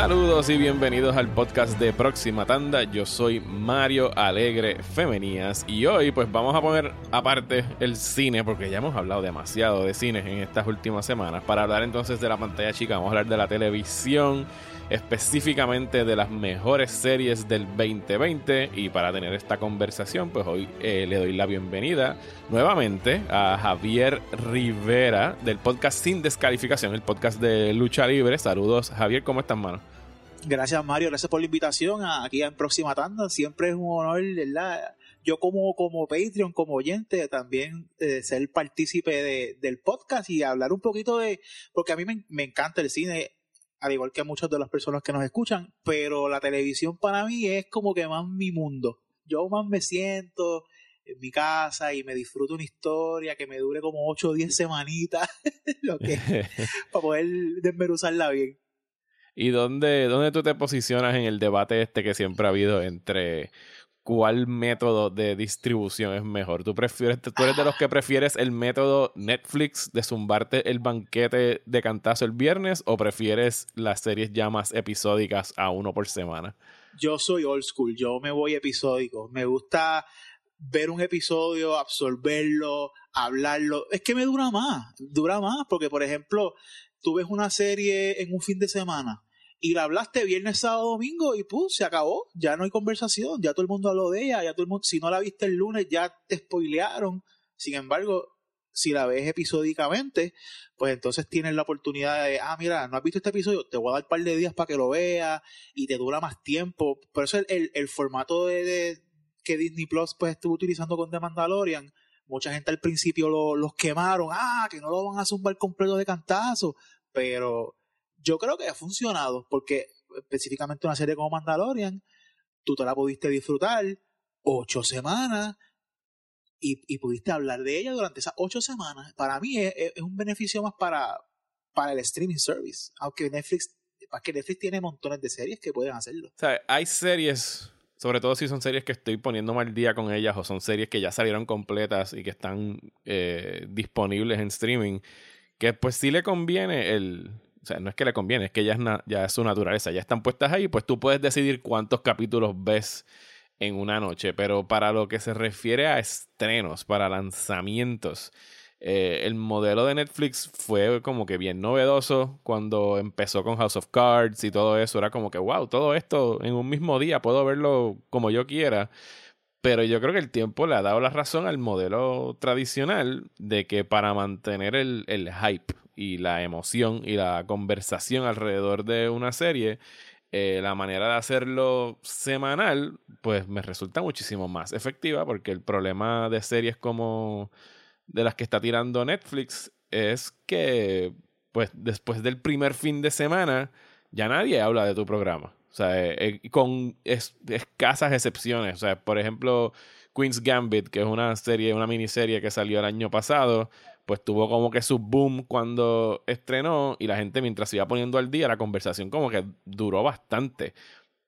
Saludos y bienvenidos al podcast de Próxima Tanda. Yo soy Mario Alegre Femenías y hoy pues vamos a poner aparte el cine porque ya hemos hablado demasiado de cine en estas últimas semanas. Para hablar entonces de la pantalla chica, vamos a hablar de la televisión, específicamente de las mejores series del 2020 y para tener esta conversación pues hoy eh, le doy la bienvenida nuevamente a Javier Rivera del podcast Sin Descalificación, el podcast de Lucha Libre. Saludos Javier, ¿cómo estás mano? Gracias Mario, gracias por la invitación aquí en Próxima Tanda. Siempre es un honor, ¿verdad? Yo como, como Patreon, como oyente, también eh, ser partícipe del podcast y hablar un poquito de, porque a mí me, me encanta el cine, al igual que a muchas de las personas que nos escuchan, pero la televisión para mí es como que más mi mundo. Yo más me siento en mi casa y me disfruto una historia que me dure como 8 o 10 semanitas, lo que, para poder desmeruzarla bien. ¿Y dónde, dónde tú te posicionas en el debate este que siempre ha habido entre cuál método de distribución es mejor? ¿Tú, prefieres, tú eres de los que prefieres el método Netflix de zumbarte el banquete de cantazo el viernes o prefieres las series ya más episódicas a uno por semana? Yo soy old school, yo me voy episódico. Me gusta ver un episodio, absorberlo, hablarlo. Es que me dura más, dura más, porque por ejemplo, tú ves una serie en un fin de semana y la hablaste viernes, sábado, domingo y pues se acabó, ya no hay conversación, ya todo el mundo habló de ella, ya todo el mundo, si no la viste el lunes ya te spoilearon, sin embargo, si la ves episódicamente, pues entonces tienes la oportunidad de, ah, mira, no has visto este episodio, te voy a dar un par de días para que lo veas y te dura más tiempo, por eso el, el, formato de, que Disney Plus pues estuvo utilizando con The Mandalorian, mucha gente al principio lo, los quemaron, ah, que no lo van a zumbar completo de cantazo, pero yo creo que ha funcionado, porque específicamente una serie como Mandalorian, tú te la pudiste disfrutar ocho semanas y, pudiste hablar de ella durante esas ocho semanas. Para mí es, un beneficio más para, para el streaming service, aunque Netflix, que Netflix tiene montones de series que pueden hacerlo. O sea, hay series sobre todo si son series que estoy poniendo mal día con ellas o son series que ya salieron completas y que están eh, disponibles en streaming, que pues sí le conviene el, sea, no es que le conviene, es que ya es, ya es su naturaleza, ya están puestas ahí, pues tú puedes decidir cuántos capítulos ves en una noche. Pero para lo que se refiere a estrenos, para lanzamientos, eh, el modelo de Netflix fue como que bien novedoso cuando empezó con House of Cards y todo eso. Era como que, wow, todo esto en un mismo día puedo verlo como yo quiera. Pero yo creo que el tiempo le ha dado la razón al modelo tradicional de que para mantener el hype y la emoción y la conversación alrededor de una serie, eh, la manera de hacerlo semanal, pues me resulta muchísimo más efectiva porque el problema de series como de las que está tirando Netflix es que, pues después del primer fin de semana, ya nadie habla de tu programa. O sea, eh, eh, con escasas excepciones. O sea, por ejemplo, Queen's Gambit, que es una serie, una miniserie que salió el año pasado, pues tuvo como que su boom cuando estrenó y la gente mientras se iba poniendo al día, la conversación como que duró bastante.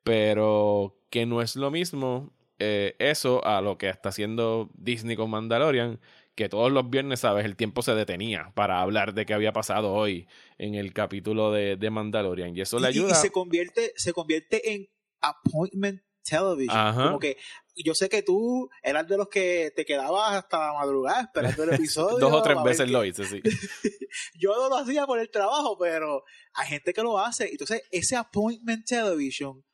Pero que no es lo mismo eh, eso a lo que está haciendo Disney con Mandalorian, que todos los viernes, ¿sabes? El tiempo se detenía para hablar de qué había pasado hoy en el capítulo de, de Mandalorian. Y eso le ayuda. Y, se convierte, se convierte en appointment television. Como que yo sé que tú eras de los que te quedabas hasta la madrugada esperando el episodio. Dos o tres veces lo hice, sí. yo no lo hacía por el trabajo, pero hay gente que lo hace. Entonces, ese appointment television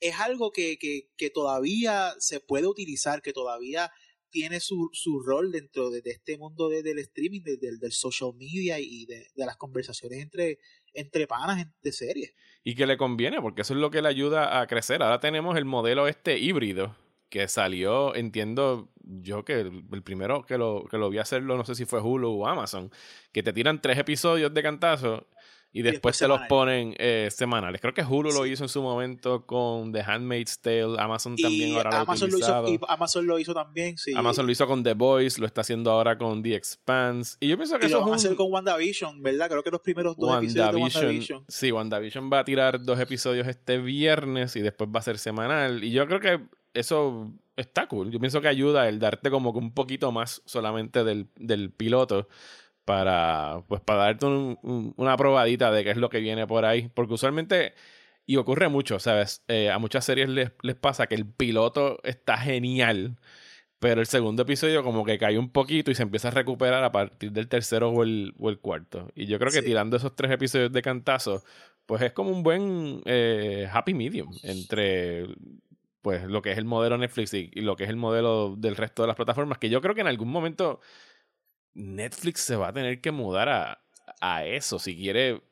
es algo que, que, que todavía se puede utilizar, que todavía tiene su, su rol dentro de, este mundo del streaming, del social media y de, de, las conversaciones entre, entre panas de series. Y que le conviene, porque eso es lo que le ayuda a crecer. Ahora tenemos el modelo este híbrido que salió, entiendo yo que el, primero que lo, que lo vi hacerlo, no sé si fue Hulu o Amazon, que te tiran tres episodios de cantazo y después, se los ponen eh, semanales. Creo que Hulu lo hizo en su momento con The Handmaid's Tale, Amazon también ahora lo Amazon lo hizo, y Amazon lo hizo también, sí. Amazon lo hizo con The Boys, lo está haciendo ahora con The Expanse. Y yo pienso que eso lo va a hacer con WandaVision, ¿verdad? Creo que los primeros dos episodios de WandaVision. Sí, WandaVision va a tirar dos episodios este viernes y después va a ser semanal. Y yo creo que eso está cool. Yo pienso que ayuda el darte como que un poquito más solamente del, del piloto para, pues, para darte una probadita de qué es lo que viene por ahí. Porque usualmente Y ocurre mucho, ¿sabes? Eh, a muchas series les, les pasa que el piloto está genial, pero el segundo episodio como que cae un poquito y se empieza a recuperar a partir del tercero o el, o el cuarto. Y yo creo que tirando esos tres episodios de cantazo, pues es como un buen eh, happy medium entre pues lo que es el modelo Netflix y, y, lo que es el modelo del resto de las plataformas, que yo creo que en algún momento Netflix se va a tener que mudar a, a eso si quiere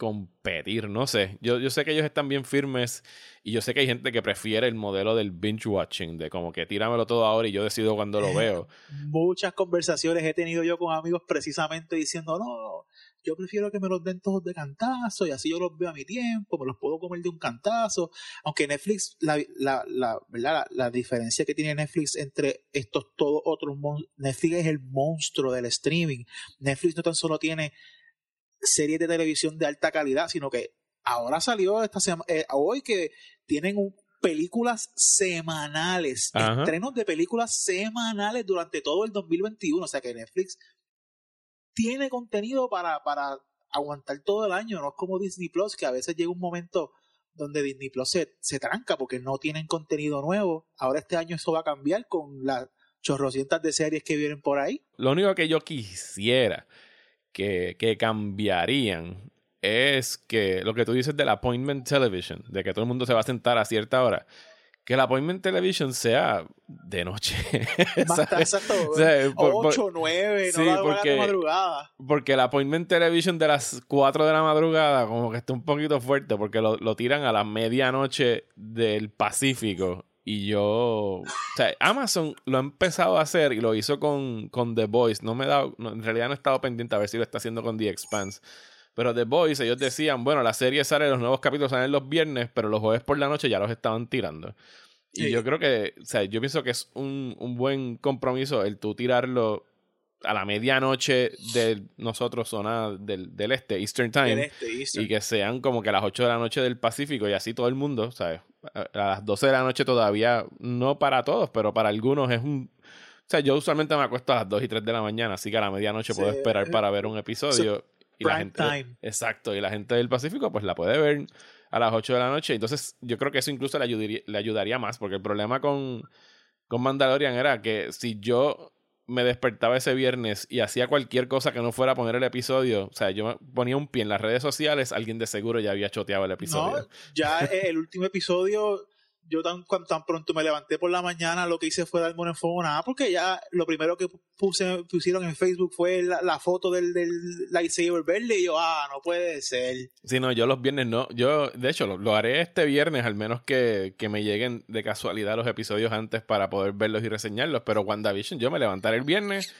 competir, no sé. Yo, yo sé que ellos están bien firmes y yo sé que hay gente que prefiere el modelo del binge watching, de como que tíramelo todo ahora y yo decido cuando lo veo. Muchas conversaciones he tenido yo con amigos precisamente diciendo, no, yo prefiero que me los den todos de cantazo y así yo los veo a mi tiempo, me los puedo comer de un cantazo. Aunque Netflix, la, la, la, ¿verdad? la, la diferencia que tiene Netflix entre estos todos otros, Netflix es el monstruo del streaming. Netflix no tan solo tiene series de televisión de alta calidad, sino que ahora salió esta semana, eh, hoy que tienen un, películas semanales, Ajá. estrenos de películas semanales durante todo el 2021, o sea que Netflix tiene contenido para, para aguantar todo el año, no es como Disney Plus, que a veces llega un momento donde Disney Plus se, se tranca porque no tienen contenido nuevo. Ahora este año eso va a cambiar con las chorrocientas de series que vienen por ahí. Lo único que yo quisiera que, que cambiarían es que lo que tú dices del appointment television, de que todo el mundo se va a sentar a cierta hora, que el appointment television sea de noche. exacto. O sea, por, 8, 9, sí, no porque, de madrugada. Porque el appointment television de las 4 de la madrugada como que está un poquito fuerte porque lo, lo tiran a la medianoche del Pacífico. Y yo, o sea, Amazon lo ha empezado a hacer y lo hizo con, con The Voice. No me he dado, no, en realidad no he estado pendiente a ver si lo está haciendo con The Expanse. Pero The Boys, ellos decían, bueno, la serie sale, los nuevos capítulos salen los viernes, pero los jueves por la noche ya los estaban tirando. Y yo creo que, o sea, yo pienso que es un, un buen compromiso el tú tirarlo a la medianoche de nosotros, zona del, del este, Eastern Time, este, Eastern. y que sean como que a las 8 de la noche del Pacífico y así todo el mundo, ¿sabes? A, a las 12 de la noche todavía, no para todos, pero para algunos es un... O sea, yo usualmente me acuesto a las 2 y 3 de la mañana, así que a la medianoche sí. puedo esperar para ver un episodio. So, y la gente, time. Exacto, y la gente del Pacífico pues la puede ver a las 8 de la noche. Entonces yo creo que eso incluso le ayudaría, le ayudaría más, porque el problema con, con Mandalorian era que si yo me despertaba ese viernes y hacía cualquier cosa que no fuera poner el episodio, o sea, yo ponía un pie en las redes sociales, alguien de seguro ya había choteado el episodio. No, ya el último episodio yo tan, tan pronto me levanté por la mañana, lo que hice fue darme una nada porque ya lo primero que puse, pusieron en Facebook fue la, la foto del, del, lightsaber verde y yo, ah, no puede ser. Sí, no, yo los viernes no, yo de hecho lo, lo haré este viernes, al menos que, que, me lleguen de casualidad los episodios antes para poder verlos y reseñarlos, pero WandaVision yo me levantaré el viernes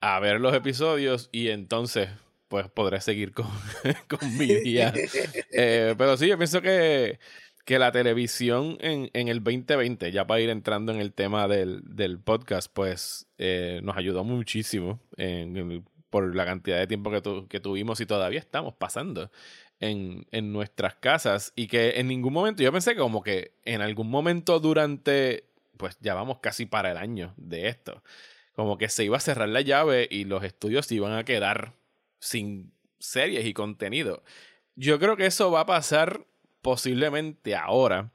a ver los episodios y entonces pues podré seguir con, con mi día. eh, pero sí, yo pienso que que la televisión en, en, el 2020, ya para ir entrando en el tema del, del podcast, pues eh, nos ayudó muchísimo en, por la cantidad de tiempo que, tu, que tuvimos y todavía estamos pasando en, en, nuestras casas y que en ningún momento, yo pensé como que en algún momento durante, pues ya vamos casi para el año de esto, como que se iba a cerrar la llave y los estudios se iban a quedar sin series y contenido. Yo creo que eso va a pasar posiblemente ahora,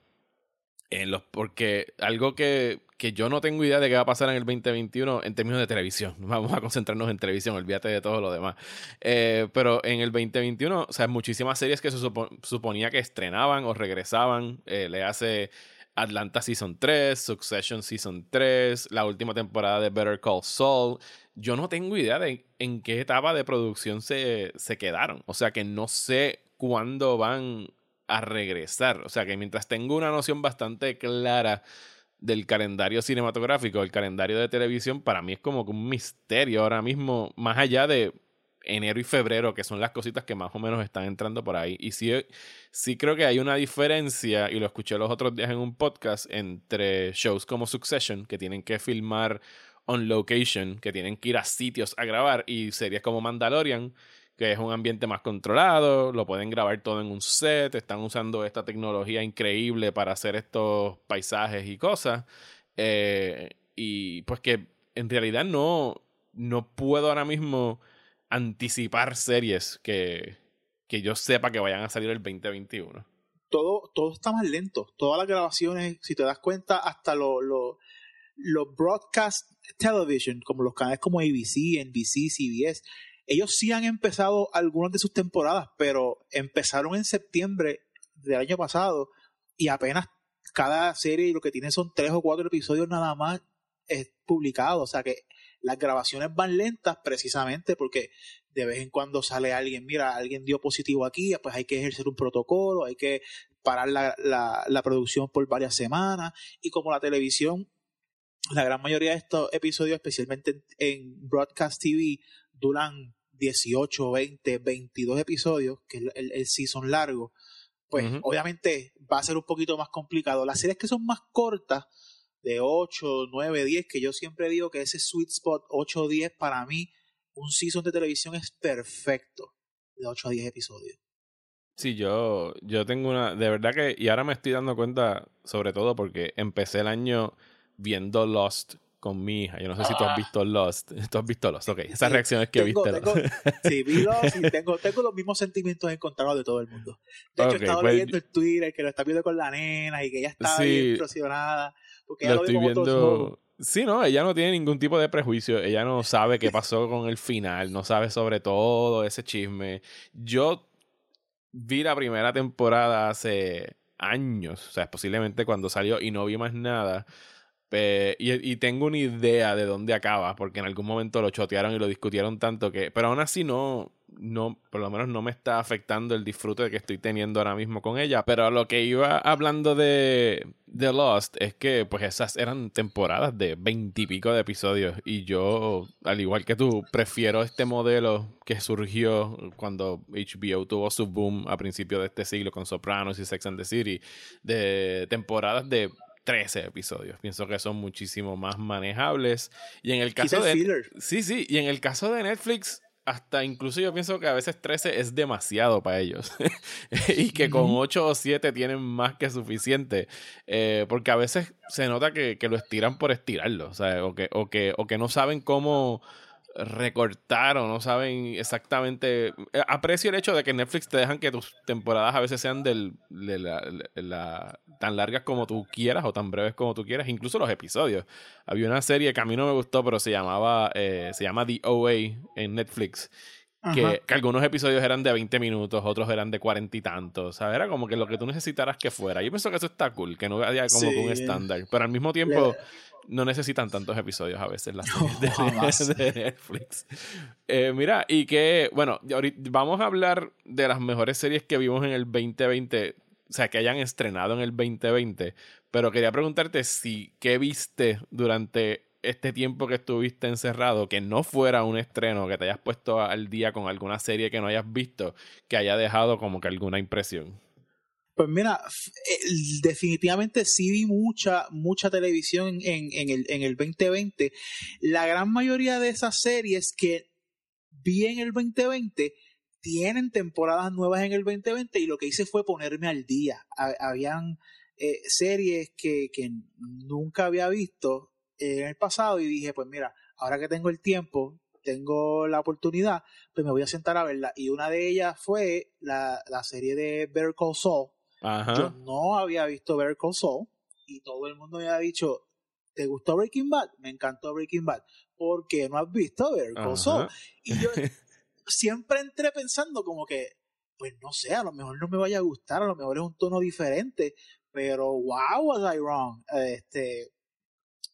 en los, porque algo que, que yo no tengo idea de qué va a pasar en el 2021 en términos de televisión. Vamos a concentrarnos en televisión, olvídate de todo lo demás. Eh, pero en el 2021, o sea, muchísimas series que se supo, suponía que estrenaban o regresaban, eh, le hace Atlanta Season 3, Succession Season 3, la última temporada de Better Call Saul. Yo no tengo idea de en qué etapa de producción se, se quedaron. O sea que no sé cuándo van a regresar. O sea que mientras tengo una noción bastante clara del calendario cinematográfico, el calendario de televisión, para mí es como un misterio ahora mismo, más allá de enero y febrero, que son las cositas que más o menos están entrando por ahí. Y sí, sí creo que hay una diferencia, y lo escuché los otros días en un podcast, entre shows como Succession, que tienen que filmar on location, que tienen que ir a sitios a grabar, y series como Mandalorian, que es un ambiente más controlado, lo pueden grabar todo en un set, están usando esta tecnología increíble para hacer estos paisajes y cosas. Eh, y pues que en realidad no, no puedo ahora mismo anticipar series que, que yo sepa que vayan a salir el 2021. todo, todo está más lento. Todas las grabaciones, si te das cuenta, hasta los los broadcast television, como los canales como ABC, NBC, CBS, ellos sí han empezado algunas de sus temporadas, pero empezaron en septiembre del año pasado y apenas cada serie lo que tiene son tres o cuatro episodios nada más es publicado. O sea que las grabaciones van lentas precisamente porque de vez en cuando sale alguien, mira, alguien dio positivo aquí, pues hay que ejercer un protocolo, hay que parar la, la, producción por varias semanas y como la televisión, la gran mayoría de estos episodios, especialmente en Broadcast TV, duran 18, 20, 22 episodios, que es el, el season largo, pues obviamente va a ser un poquito más complicado. Las series que son más cortas, de 8, 9, 10, que yo siempre digo que ese sweet spot 8 o 10 para mí, un season de televisión es perfecto, de 8 a 10 episodios. Sí, yo, yo tengo una, de verdad que, y ahora me estoy dando cuenta, sobre todo porque empecé el año viendo Lost con mi hija. Yo no sé si tú has ah. visto Lost. Tú has visto Lost, ok. Esas reacciones que viste. sí, vi Lost y tengo, tengo los mismos sentimientos encontrados de todo el mundo. De hecho, he estado pues, leyendo el Twitter que lo está viendo con la nena y que ella está bien impresionada. Porque ella lo, estoy viendo. Sí, no, ella no tiene ningún tipo de prejuicio. Ella no sabe qué pasó con el final, no sabe sobre todo ese chisme. Yo vi la primera temporada hace años, o sea, posiblemente cuando salió y no vi más nada y, tengo una idea de dónde acaba, porque en algún momento lo chotearon y lo discutieron tanto que. Pero aún así no. No, por lo menos no me está afectando el disfrute que estoy teniendo ahora mismo con ella. Pero lo que iba hablando de, de Lost es que, pues, esas eran temporadas de veintipico de episodios. Y yo, al igual que tú, prefiero este modelo que surgió cuando HBO tuvo su boom a principios de este siglo con Sopranos y Sex and the City, de temporadas de 13 episodios. Pienso que son muchísimo más manejables. Y en el caso de. Sí, sí. Y en el caso de Netflix, hasta incluso yo pienso que a veces 13 es demasiado para ellos. y que con 8 o 7 tienen más que suficiente. Eh, porque a veces se nota que, que, lo estiran por estirarlo. O que, o que, o que no saben cómo recortaron, no saben exactamente. Eh, aprecio el hecho de que Netflix te dejan que tus temporadas a veces sean del, de la, tan largas como tú quieras o tan breves como tú quieras, incluso los episodios. Había una serie que a mí no me gustó, pero se llamaba eh, se llama The OA en Netflix. Que, que, algunos episodios eran de 20 minutos, otros eran de 40 y tantos. O sea, era como que lo que tú necesitaras que fuera. Yo pienso que eso está cool, que no haya como un estándar. Pero al mismo tiempo, no necesitan tantos episodios a veces las de, Netflix. Eh, mira, y que, bueno, vamos a hablar de las mejores series que vimos en el 2020, o sea, que hayan estrenado en el 2020, pero quería preguntarte si, ¿qué viste durante este tiempo que estuviste encerrado, que no fuera un estreno, que te hayas puesto al día con alguna serie que no hayas visto, que haya dejado como que alguna impresión? Pues mira, definitivamente sí vi mucha, mucha televisión en, en, el, en el 2020. La gran mayoría de esas series que vi en el 2020 tienen temporadas nuevas en el 2020 y lo que hice fue ponerme al día. Habían eh, series que, que nunca había visto en el pasado y dije, pues mira, ahora que tengo el tiempo, tengo la oportunidad, pues me voy a sentar a verla. Y una de ellas fue la, la serie de Better Call Saul, yo no había visto Better Call Saul y todo el mundo me había dicho, ¿te gustó Breaking Bad? Me encantó Breaking Bad. ¿Por qué no has visto Better Call Saul? Y yo siempre entré pensando como que, pues no sé, a lo mejor no me vaya a gustar, a lo mejor es un tono diferente, pero wow, was I wrong. Este,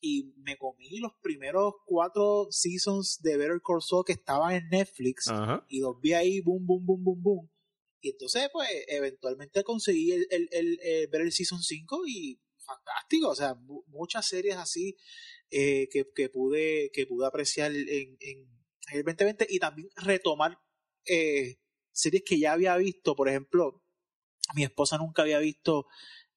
y me comí los primeros cuatro seasons de Better Call Saul que estaban en Netflix y los vi ahí, boom, boom, boom, boom, boom. Y entonces, pues, eventualmente conseguí el, el, ver el Season 5 y fantástico. O sea, muchas series así eh, que, que, pude, que pude apreciar en, en, el 2020 y también retomar eh, series que ya había visto. Por ejemplo, mi esposa nunca había visto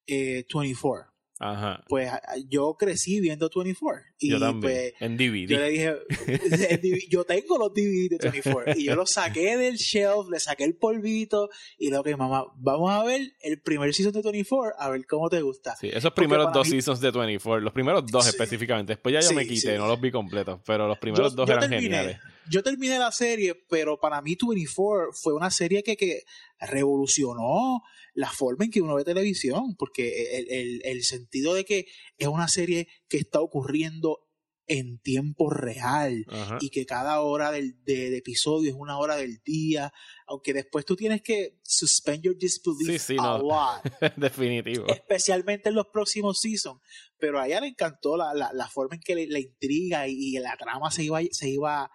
eh, 24. Ajá. Pues yo crecí viendo 24. Y yo también, pues, en DVD. Yo le dije, yo tengo los DVD de 24. y yo los saqué del shelf, le saqué el polvito y le dije, mamá, vamos a ver el primer season de 24, a ver cómo te gusta. Sí, esos primeros dos seasons de 24, los primeros dos específicamente. Después ya yo me quité, no los vi completos, pero los primeros dos eran geniales yo terminé la serie, pero para mí 24 fue una serie que, que revolucionó la forma en que uno ve televisión, porque el, el, el sentido de que es una serie que está ocurriendo en tiempo real y que cada hora del, de, episodio es una hora del día, aunque después tú tienes que suspend your disbelief a lot. Definitivo. Especialmente en los próximos seasons. Pero a ella le encantó la, la, la forma en que la intriga y, la trama se iba, se iba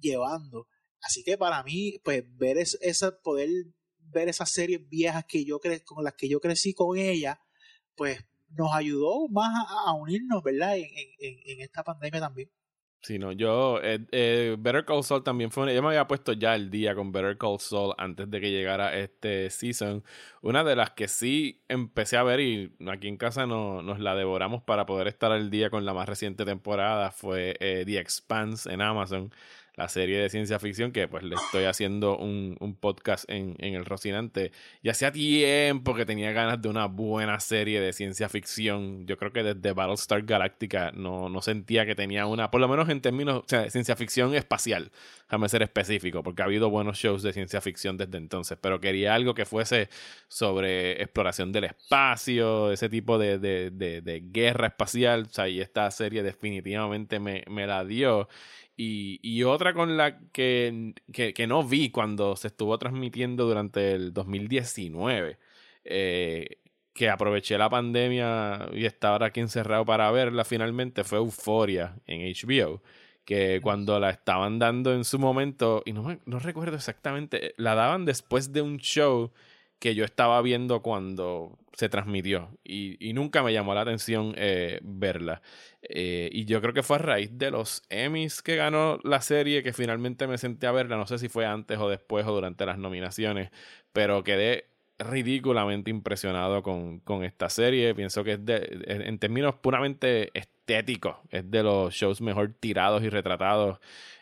llevando. Así que para mí, pues ver esa, poder ver esas series viejas que yo cre con las que yo crecí con ella, pues nos ayudó más a, unirnos, ¿verdad? En, en, en, esta pandemia también. Sí, no, yo, eh, eh, Better Call Saul también fue, yo me había puesto ya el día con Better Call Saul antes de que llegara este season. Una de las que sí empecé a ver y aquí en casa no, nos la devoramos para poder estar al día con la más reciente temporada fue eh, The Expanse en Amazon la serie de ciencia ficción que pues le estoy haciendo un, un podcast en, en, el Rocinante. Y hacía tiempo que tenía ganas de una buena serie de ciencia ficción. Yo creo que desde Battlestar Galactica no, no sentía que tenía una, por lo menos en términos, de ciencia ficción espacial. Déjame ser específico, porque ha habido buenos shows de ciencia ficción desde entonces, pero quería algo que fuese sobre exploración del espacio, ese tipo de, de, de, de guerra espacial. O sea, y esta serie definitivamente me, me la dio. Y, otra con la que, que, no vi cuando se estuvo transmitiendo durante el 2019, eh, que aproveché la pandemia y estaba aquí encerrado para verla finalmente, fue Euforia en HBO. Que cuando la estaban dando en su momento, y no, no recuerdo exactamente, la daban después de un show que yo estaba viendo cuando se transmitió y, y nunca me llamó la atención eh, verla. Eh, y yo creo que fue a raíz de los Emmys que ganó la serie que finalmente me senté a verla. No sé si fue antes o después o durante las nominaciones, pero quedé ridículamente impresionado con, con esta serie. Pienso que es de, en términos puramente estéticos, es de los shows mejor tirados y retratados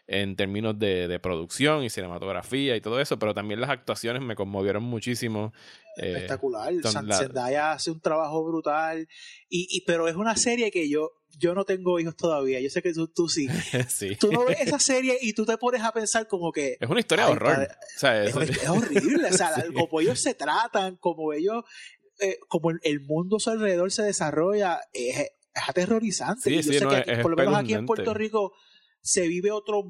en términos de, de, producción y cinematografía y todo eso, pero también las actuaciones me conmovieron muchísimo. Eh, Espectacular. Zendaya hace un trabajo brutal, y, y, pero es una serie que yo, yo no tengo hijos todavía, yo sé que tú, tú sí. sí. Tú no ves esa serie y tú te pones a pensar como que... Es una historia de horror. o sea, es, es, horrible, o sea, como ellos se tratan, como ellos... Eh, como el mundo a su alrededor se desarrolla, es, es aterrorizante. Sí, y yo sé que aquí, por lo menos aquí en Puerto Rico se vive otro,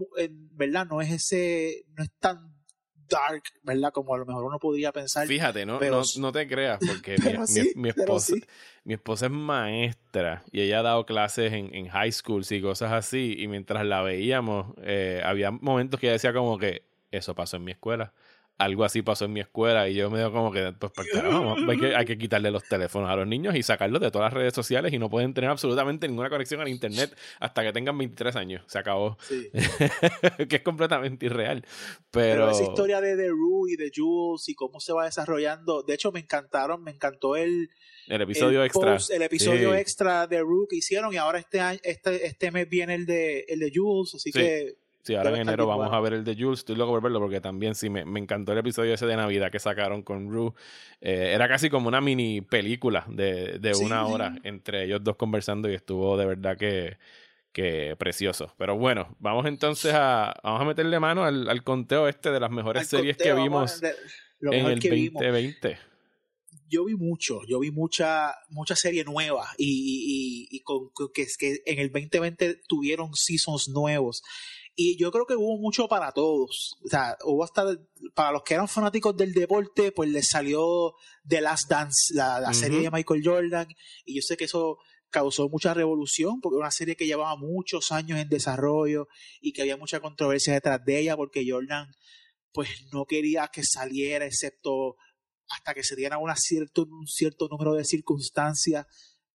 ¿verdad? No es ese, no es tan dark, ¿verdad? Como a lo mejor uno podría pensar. Fíjate, no, no, te creas, porque mi, esposa, mi esposa es maestra y ella ha dado clases en, en high schools y cosas así, y mientras la veíamos, eh, había momentos que ella decía como que eso pasó en mi escuela algo así pasó en mi escuela y yo me dio como que, pues, pues hay, que, hay que quitarle los teléfonos a los niños y sacarlos de todas las redes sociales y no pueden tener absolutamente ninguna conexión al internet hasta que tengan 23 años. Se acabó. que es completamente irreal. Pero... esa historia de The Rue y de Jules y cómo se va desarrollando, de hecho me encantaron, me encantó el... El episodio extra. el episodio extra de Rue que hicieron y ahora este, este, este mes viene el de, el de Jules, así que Sí, ahora en enero vamos a ver el de Jules. Estoy loco por verlo porque también sí me, me encantó el episodio ese de Navidad que sacaron con Rue. Eh, era casi como una mini película de, de una hora entre ellos dos conversando y estuvo de verdad que, que precioso. Pero bueno, vamos entonces a, vamos a meterle mano al, al conteo este de las mejores series que vimos en el 2020. Yo vi mucho, yo vi mucha, mucha serie nueva y, y, y, con, que, que en el 2020 tuvieron seasons nuevos. Y yo creo que hubo mucho para todos. O sea, hubo hasta para los que eran fanáticos del deporte, pues les salió The Last Dance, la, serie de Michael Jordan. Y yo sé que eso causó mucha revolución, porque era una serie que llevaba muchos años en desarrollo y que había mucha controversia detrás de ella, porque Jordan pues no quería que saliera, excepto hasta que se diera una cierto, un cierto número de circunstancias.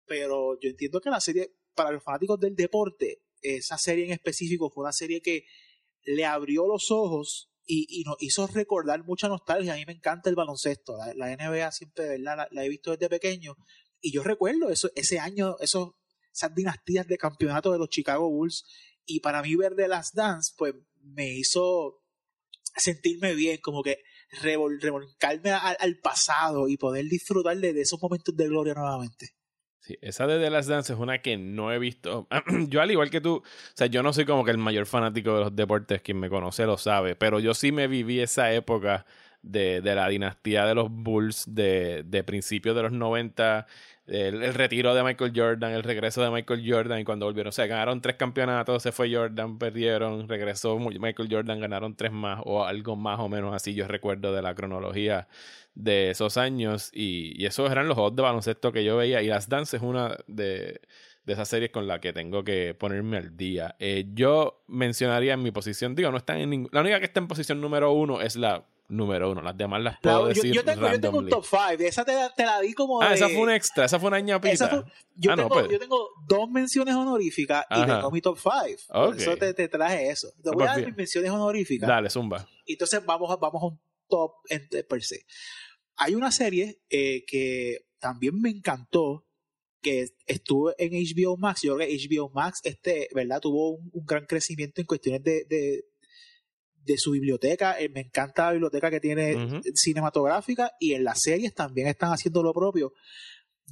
Pero yo entiendo que la serie, para los fanáticos del deporte, esa serie en específico fue una serie que le abrió los ojos y, nos hizo recordar mucha nostalgia. A mí me encanta el baloncesto. La, NBA siempre, ¿verdad? La, he visto desde pequeño. Y yo recuerdo eso, ese año, esos, esas dinastías de campeonato de los Chicago Bulls. Y para mí ver de las Dance, pues me hizo sentirme bien, como que revolcarme al, pasado y poder disfrutar de esos momentos de gloria nuevamente. Sí, esa de The Last Dance es una que no he visto. yo, al igual que tú, o sea, yo no soy como que el mayor fanático de los deportes, quien me conoce lo sabe, pero yo sí me viví esa época de, de la dinastía de los Bulls de, de principios de los 90 el, retiro de Michael Jordan, el regreso de Michael Jordan y cuando volvieron, o sea, ganaron tres campeonatos, se fue Jordan, perdieron, regresó Michael Jordan, ganaron tres más o algo más o menos así, yo recuerdo de la cronología de esos años y, esos eran los juegos de baloncesto que yo veía y Las Dance es una de, de esas series con la que tengo que ponerme al día. Eh, yo mencionaría en mi posición, digo, no están en ningún, la única que está en posición número uno es la número uno. Las demás las puedo decir. Yo, tengo, yo, tengo, un top 5. Esa te, te, la di como. Ah, esa fue una extra. Esa fue una ñapita. Fue, yo, ah, tengo, pues. yo tengo dos menciones honoríficas y tengo mi top 5. Por eso te, te, traje eso. Te voy a dar mis menciones honoríficas. Dale, zumba. Y entonces vamos a, vamos a un top per se. Hay una serie eh, que también me encantó que estuvo en HBO Max. Yo creo que HBO Max, este, ¿verdad? Tuvo un, un gran crecimiento en cuestiones de, de, de su biblioteca. Eh, me encanta la biblioteca que tiene cinematográfica y en las series también están haciendo lo propio.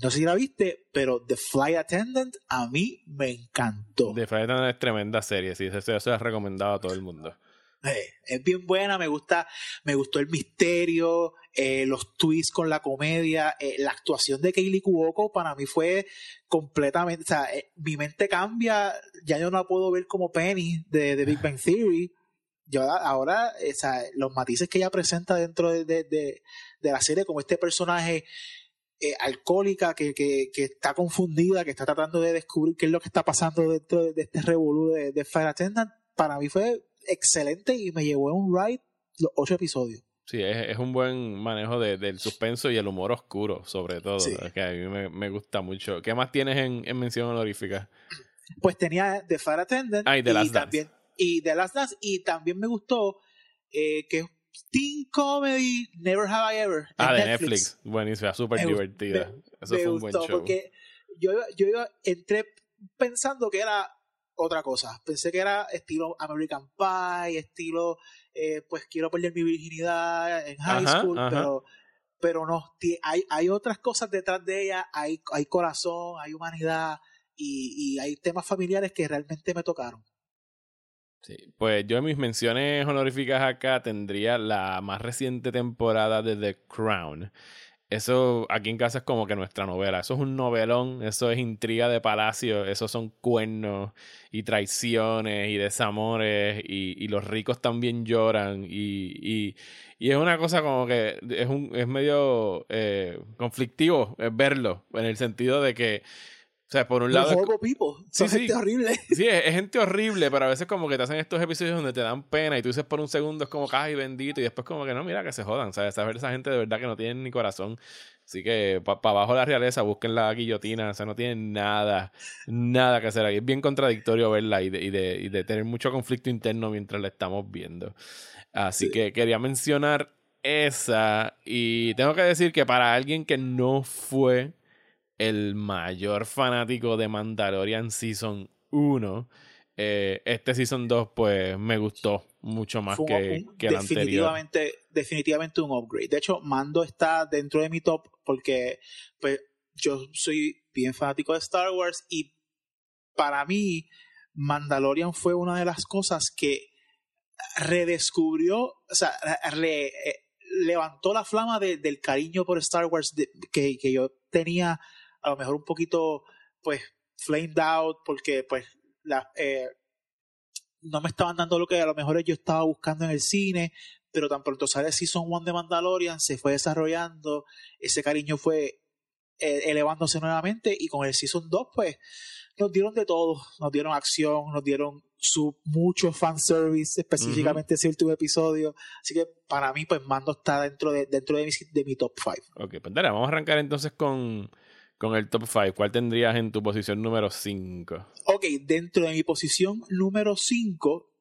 No sé si la viste, pero The Flight Attendant a mí me encantó. The Flight Attendant es tremenda serie, sí, eso se ha recomendado a todo el mundo. Eh, es bien buena, me gusta, me gustó el misterio, eh, los twists con la comedia, la actuación de Kaylee Cuoco para mí fue completamente, o sea, mi mente cambia, ya yo no la puedo ver como Penny de, de Big Bang Theory, yo ahora, los matices que ella presenta dentro de, de, la serie, como este personaje eh, alcohólica que, que, que, está confundida, que está tratando de descubrir qué es lo que está pasando dentro de, este revolú de, de Fire Attendant, para mí fue excelente y me llevó en un ride los ocho episodios. Sí, es, es un buen manejo de, del suspenso y el humor oscuro, sobre todo. que a mí me, me, gusta mucho. ¿Qué más tienes en, en mención honorífica? Pues tenía The Fire Attendant. Ah, y, y también y The Last Dance. Y también me gustó eh, que Teen Comedy Never Have I Ever. Ah, de Netflix. Buenísima, súper divertida. Eso fue un buen show. Porque yo, yo entré pensando que era otra cosa. Pensé que era estilo American Pie, estilo, eh, pues quiero perder mi virginidad en high school, pero pero no, hay, hay otras cosas detrás de ella, hay, hay corazón, hay humanidad y, y hay temas familiares que realmente me tocaron. Sí, pues yo en mis menciones honoríficas acá tendría la más reciente temporada de The Crown. Eso aquí en casa es como que nuestra novela. Eso es un novelón, eso es intriga de palacio, eso son cuernos y traiciones y desamores y, los ricos también lloran y, y, es una cosa como que es, un, es medio eh, conflictivo verlo en el sentido de que o sea, por un lado. Sí, sí. gente horrible. Sí, es, gente horrible, pero a veces como que te hacen estos episodios donde te dan pena y tú dices por un segundo es como ay bendito y después como que no, mira que se jodan. O sea, esa gente de verdad que no tienen ni corazón. Así que para abajo la realeza, busquen la guillotina. O sea, no tienen nada, nada que hacer aquí. Es bien contradictorio verla y de, y de, y de tener mucho conflicto interno mientras la estamos viendo. Así que quería mencionar esa. Y tengo que decir que para alguien que no fue el mayor fanático de Mandalorian Season 1. Eh, este Season 2, pues me gustó mucho más que, que el definitivamente, anterior. Definitivamente un upgrade. De hecho, Mando está dentro de mi top porque pues, yo soy bien fanático de Star Wars y para mí Mandalorian fue una de las cosas que redescubrió, o sea, eh, levantó la flama del cariño por Star Wars que, que yo tenía a lo mejor un poquito, pues, flamed out, porque, pues, la, eh, no me estaban dando lo que a lo mejor yo estaba buscando en el cine, pero tan pronto sale Season 1 de Mandalorian, se fue desarrollando, ese cariño fue eh, elevándose nuevamente y con el Season 2, pues, nos dieron de todo, nos dieron acción, nos dieron su mucho fanservice, específicamente uh -huh. ese último episodio. Así que para mí, pues Mando está dentro de, dentro de mi, de mi top 5. Ok, pues dale, vamos a arrancar entonces con con el top 5, ¿cuál tendrías en tu posición número 5? Ok, dentro de mi posición número 5,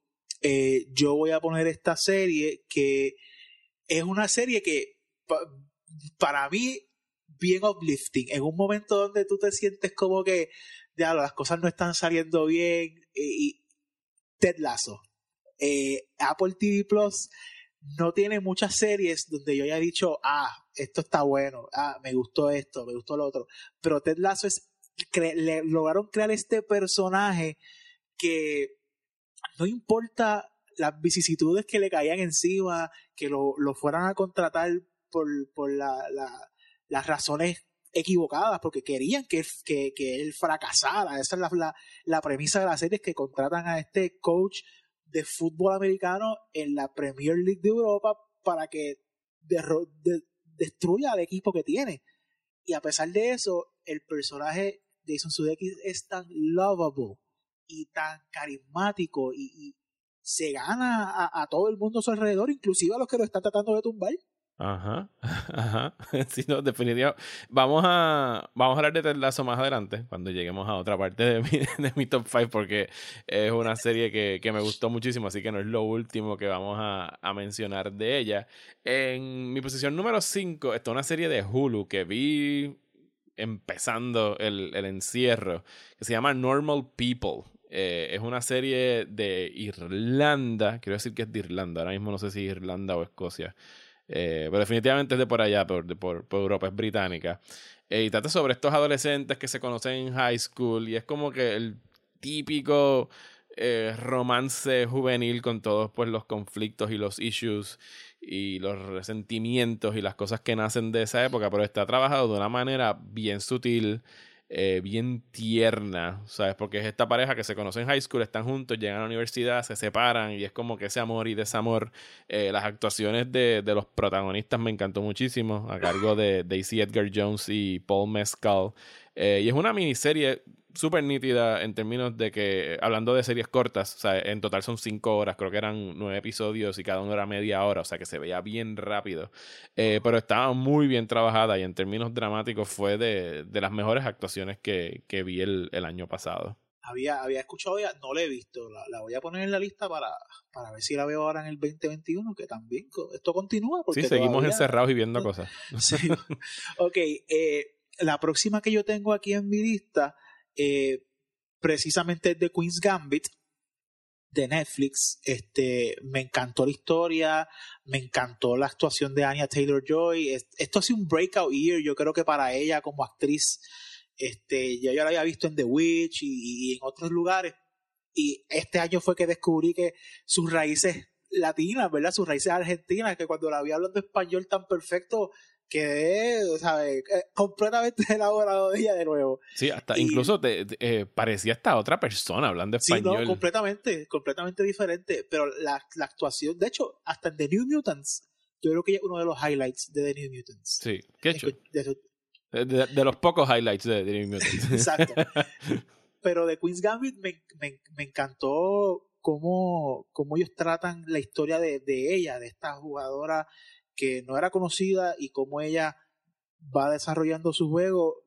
eh, yo voy a poner esta serie que es una serie que pa para mí bien uplifting. En un momento donde tú te sientes como que ya las cosas no están saliendo bien eh, y Ted Lasso. Eh, Apple TV Plus no tiene muchas series donde yo haya dicho, ah, esto está bueno, ah, me gustó esto, me gustó lo otro. Pero Ted Lasso es le lograron crear este personaje que no importa las vicisitudes que le caían encima, que lo, lo fueran a contratar por, por la, las razones equivocadas, porque querían que, que, que él fracasara. Esa es la, la, la, premisa de la serie, es que contratan a este coach de fútbol americano en la Premier League de Europa para que destruya al equipo que tiene. Y a pesar de eso, el personaje de Jason Sudeikis es tan lovable y tan carismático y, se gana a, a, todo el mundo a su alrededor, inclusive a los que lo están tratando de tumbar. Ajá, ajá. Sí, no, definitivamente. Vamos a, vamos a hablar de Ted más adelante, cuando lleguemos a otra parte de mi, de mi top 5, porque es una serie que, que, me gustó muchísimo, así que no es lo último que vamos a, a mencionar de ella. En mi posición número 5 está una serie de Hulu que vi empezando el, el encierro, que se llama Normal People. Eh, es una serie de Irlanda, quiero decir que es de Irlanda, ahora mismo no sé si Irlanda o Escocia. Eh, pero definitivamente es de por allá, por, por, Europa, es británica. Eh, y trata sobre estos adolescentes que se conocen en high school y es como que el típico eh, romance juvenil con todos pues, los conflictos y los issues y los resentimientos y las cosas que nacen de esa época, pero está trabajado de una manera bien sutil eh, bien tierna, ¿sabes? Porque es esta pareja que se conoce en high school, están juntos, llegan a la universidad, se separan y es como que ese amor y desamor. Eh, las actuaciones de, de, los protagonistas me encantó muchísimo, a cargo de Daisy Edgar Jones y Paul Mescal. Eh, y es una miniserie súper nítida en términos de que, hablando de series cortas, o sea, en total son cinco horas, creo que eran nueve episodios y cada uno era media hora, o sea que se veía bien rápido, eh, pero estaba muy bien trabajada y en términos dramáticos fue de, de las mejores actuaciones que, que vi el, el, año pasado. Había, había escuchado ya, no la he visto, la, la, voy a poner en la lista para, para ver si la veo ahora en el 2021, que también esto continúa. Porque sí, seguimos encerrados y viendo cosas. Sí. ok, eh, la próxima que yo tengo aquí en mi lista eh, precisamente de Queen's Gambit de Netflix. Este, me encantó la historia, me encantó la actuación de Anya Taylor Joy. Esto ha sido un breakout year, yo creo que para ella como actriz. Este, ya yo la había visto en The Witch y, y en otros lugares. Y este año fue que descubrí que sus raíces latinas, ¿verdad? Sus raíces argentinas, que cuando la vi hablando español tan perfecto, quedé, ¿sabes? Eh, completamente enamorado de ella de nuevo. Sí, hasta incluso te, eh, parecía hasta otra persona hablando español. Sí, no, completamente, completamente diferente. Pero la, la, actuación, de hecho, hasta en The New Mutants, yo creo que es uno de los highlights de The New Mutants. Sí, qué hecho. De, de, los pocos highlights de The New Mutants. Exacto. Pero de Queen's Gambit me, me, me encantó cómo, cómo ellos tratan la historia de, de ella, de esta jugadora que no era conocida y cómo ella va desarrollando su juego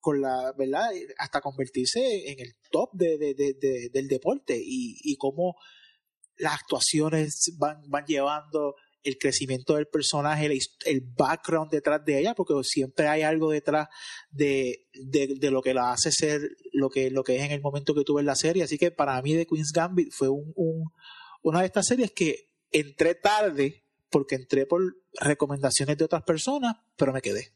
con la verdad hasta convertirse en el top de, de, de, del deporte y, y cómo las actuaciones van, van llevando el crecimiento del personaje, el, el, background detrás de ella, porque siempre hay algo detrás de, de, de, lo que la hace ser lo que, lo que es en el momento que tuve en la serie. Así que para mí The Queen's Gambit fue un, un, una de estas series que entré tarde porque entré por recomendaciones de otras personas, pero me quedé.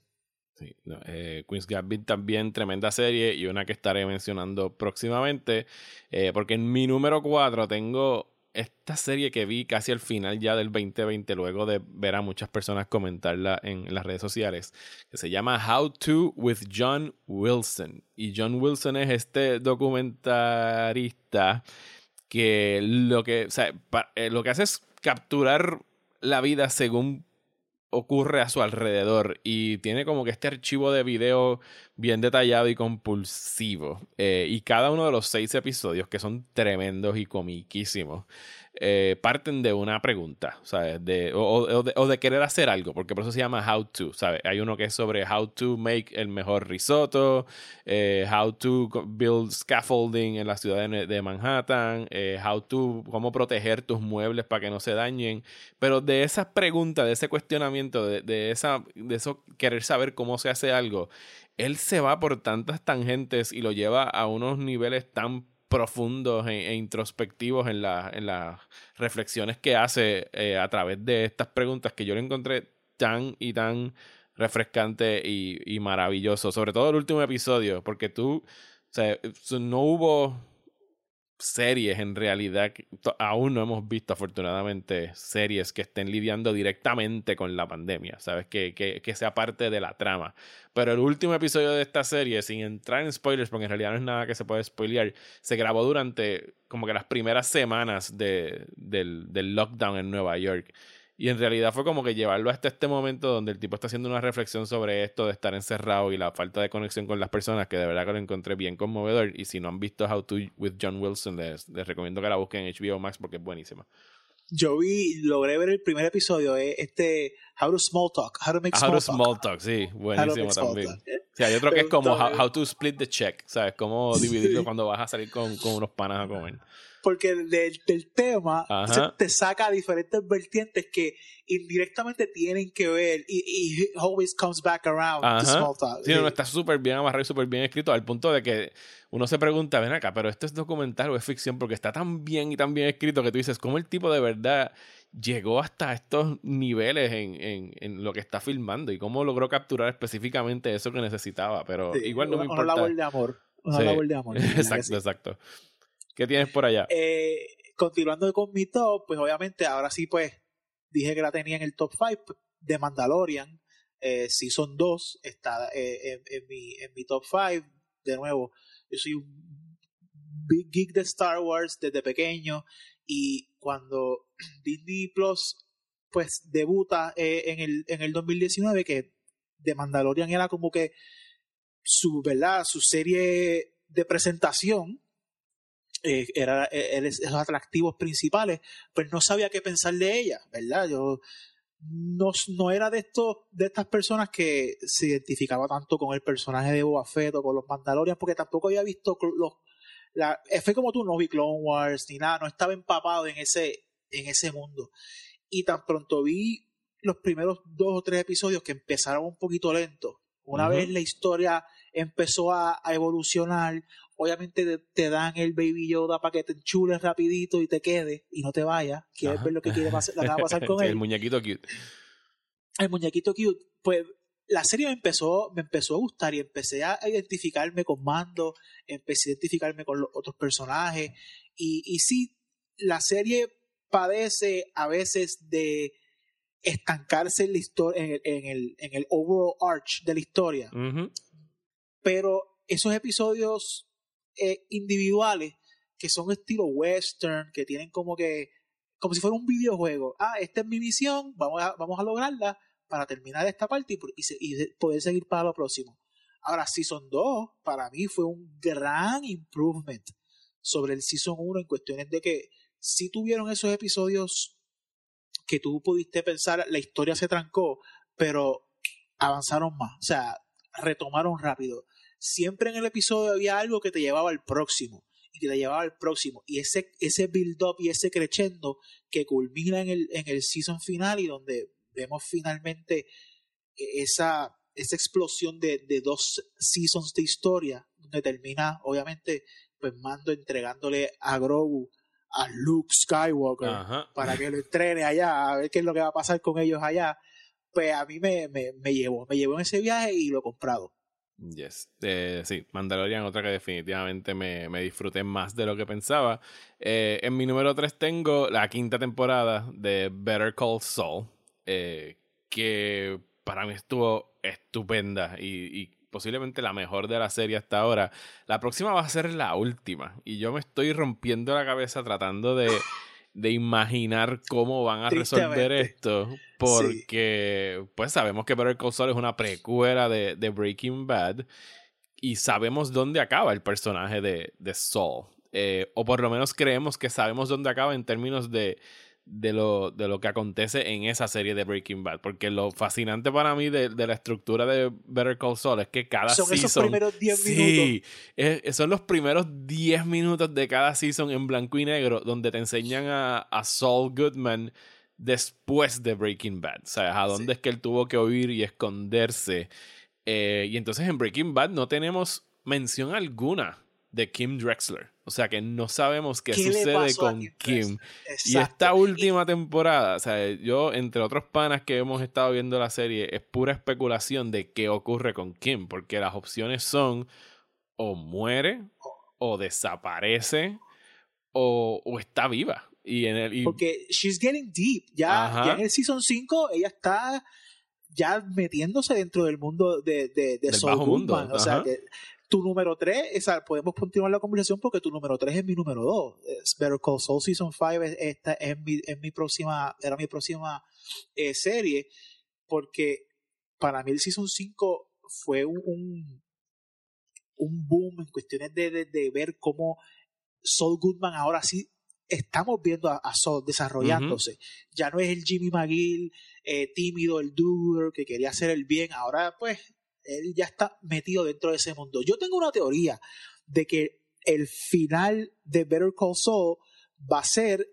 Sí, eh, Queen's Gambit también tremenda serie y una que estaré mencionando próximamente, eh, porque en mi número 4 tengo esta serie que vi casi al final ya del 2020, luego de ver a muchas personas comentarla en, las redes sociales, que se llama How to with John Wilson. Y John Wilson es este documentarista que lo que, o sea, eh, lo que hace es capturar la vida según ocurre a su alrededor. Y tiene como que este archivo de video bien detallado y compulsivo. Eh, y cada uno de los seis episodios que son tremendos y comiquísimos eh, parten de una pregunta, o, de, querer hacer algo, porque por eso se llama How to, ¿sabes? Hay uno que es sobre How to make el mejor risotto, eh, How to build scaffolding en la ciudad de, Manhattan, eh, How to, cómo proteger tus muebles para que no se dañen. Pero de esas preguntas, de ese cuestionamiento, de, de, esa, de eso querer saber cómo se hace algo, él se va por tantas tangentes y lo lleva a unos niveles tan profundos e, e, introspectivos en, la, en las reflexiones que hace eh, a través de estas preguntas que yo le encontré tan y tan refrescante y, y maravilloso. Sobre todo el último episodio, porque tú, o sea, no hubo series en realidad, aún no hemos visto afortunadamente series que estén lidiando directamente con la pandemia, ¿sabes? Que, que, que, sea parte de la trama. Pero el último episodio de esta serie, sin entrar en spoilers, porque en realidad no es nada que se puede spoilear, se grabó durante como que las primeras semanas de, del, del lockdown en Nueva York. Y en realidad fue como que llevarlo hasta este momento donde el tipo está haciendo una reflexión sobre esto de estar encerrado y la falta de conexión con las personas, que de verdad que lo encontré bien conmovedor. Y si no han visto How to with John Wilson, les, recomiendo que la busquen en HBO Max porque es buenísima. Yo vi, logré ver el primer episodio, eh, este How to Small Talk, How to Make Small, how to small talk. sí, buenísimo también. Sí, hay otro que es como how, to Split the Check, ¿sabes? Cómo dividirlo cuando vas a salir con, con unos panas a comer porque del, del tema te saca diferentes vertientes que indirectamente tienen que ver y, y always comes back around to small talk. Sí, no, está súper bien amarrado y súper bien escrito al punto de que uno se pregunta, ven acá, pero esto es documental o es ficción porque está tan bien y tan bien escrito que tú dices, ¿cómo el tipo de verdad llegó hasta estos niveles en, en, en lo que está filmando y cómo logró capturar específicamente eso que necesitaba? Pero igual no me importa. Una labor de amor. Una labor de amor. exacto, exacto. ¿Qué tienes por allá? Eh, continuando con mi top, pues obviamente ahora sí, pues dije que la tenía en el top 5 de Mandalorian. Eh, Season 2 está eh, en, mi, en mi top 5. De nuevo, yo soy un big geek de Star Wars desde pequeño y cuando Disney Plus pues debuta eh, en, el, en el 2019 que de Mandalorian era como que su, ¿verdad? su serie de presentación eh, era, eh, esos atractivos principales, pues no sabía qué pensar de ella, ¿verdad? Yo no, no era de estos de estas personas que se identificaba tanto con el personaje de Boba Fett o con los Mandalorians, porque tampoco había visto los la, eh, fue como tú, no vi Clone Wars ni nada, no estaba empapado en ese, en ese mundo. Y tan pronto vi los primeros dos o tres episodios que empezaron un poquito lentos. Una vez la historia empezó a, a, evolucionar, obviamente te, dan el Baby Yoda para que te enchules rapidito y te quedes y no te vayas. Quieres ver lo que quiere pasar, va a pasar con él. El muñequito cute. El muñequito cute. Pues la serie me empezó, me empezó a gustar y empecé a identificarme con Mando, empecé a identificarme con los otros personajes. Y, y sí, la serie padece a veces de estancarse en la historia, en el, en el, en el overall arch de la historia. Pero esos episodios eh, individuales que son estilo western, que tienen como que, como si fuera un videojuego. Ah, esta es mi misión, vamos a, vamos a lograrla para terminar esta parte y, poder seguir para lo próximo. Ahora, Season 2 para mí fue un gran improvement sobre el Season 1 en cuestiones de que si tuvieron esos episodios que tú pudiste pensar, la historia se trancó, pero avanzaron más, o sea, retomaron rápido siempre en el episodio había algo que te llevaba al próximo y que te llevaba al próximo. Y ese, ese build-up y ese crescendo que culmina en el, en el season final y donde vemos finalmente esa, esa explosión de, de dos seasons de historia, donde termina, obviamente, pues Mando entregándole a Grogu a Luke Skywalker para que lo entrene allá, a ver qué es lo que va a pasar con ellos allá. Pues a mí me, me, me llevó, me llevó en ese viaje y lo he comprado. Yes. Eh, sí, Mandalorian, otra que definitivamente me, me, disfruté más de lo que pensaba. Eh, en mi número 3 tengo la quinta temporada de Better Call Saul, eh, que para mí estuvo estupenda y, y, posiblemente la mejor de la serie hasta ahora. La próxima va a ser la última y yo me estoy rompiendo la cabeza tratando de de imaginar cómo van a resolver esto. Porque, pues sabemos que Better Call Saul es una precuela de, de, Breaking Bad. Y sabemos dónde acaba el personaje de, de Saul. Eh, o por lo menos creemos que sabemos dónde acaba en términos de, de lo, de lo que acontece en esa serie de Breaking Bad. Porque lo fascinante para mí de, de la estructura de Better Call Saul es que cada son season. Esos primeros 10 minutos. Sí, son los primeros 10 minutos de cada season en blanco y negro donde te enseñan a, a Saul Goodman después de Breaking Bad. O sea, a dónde es que él tuvo que huir y esconderse. Eh, y entonces en Breaking Bad no tenemos mención alguna de Kim Drexler. O sea que no sabemos qué, sucede con Kim. Y esta última temporada, o sea, yo, entre otros panas que hemos estado viendo la serie, es pura especulación de qué ocurre con Kim, porque las opciones son o muere, o desaparece, o, o está viva. Y en el, Porque she's getting deep. Ya, en el season 5 ella está ya metiéndose dentro del mundo de, de, de Soul. O sea, que tu número 3, podemos continuar la conversación porque tu número 3 es mi número 2. Better Call Saul Season 5 esta es mi, es mi próxima, era mi próxima eh, serie, porque para mí el Season 5 fue un, un, boom en cuestiones de, de, ver cómo Saul Goodman ahora sí estamos viendo a, a Saul desarrollándose. Ya no es el Jimmy McGill eh, tímido, el doer, que quería hacer el bien. Ahora pues él ya está metido dentro de ese mundo. Yo tengo una teoría de que el final de Better Call Saul va a ser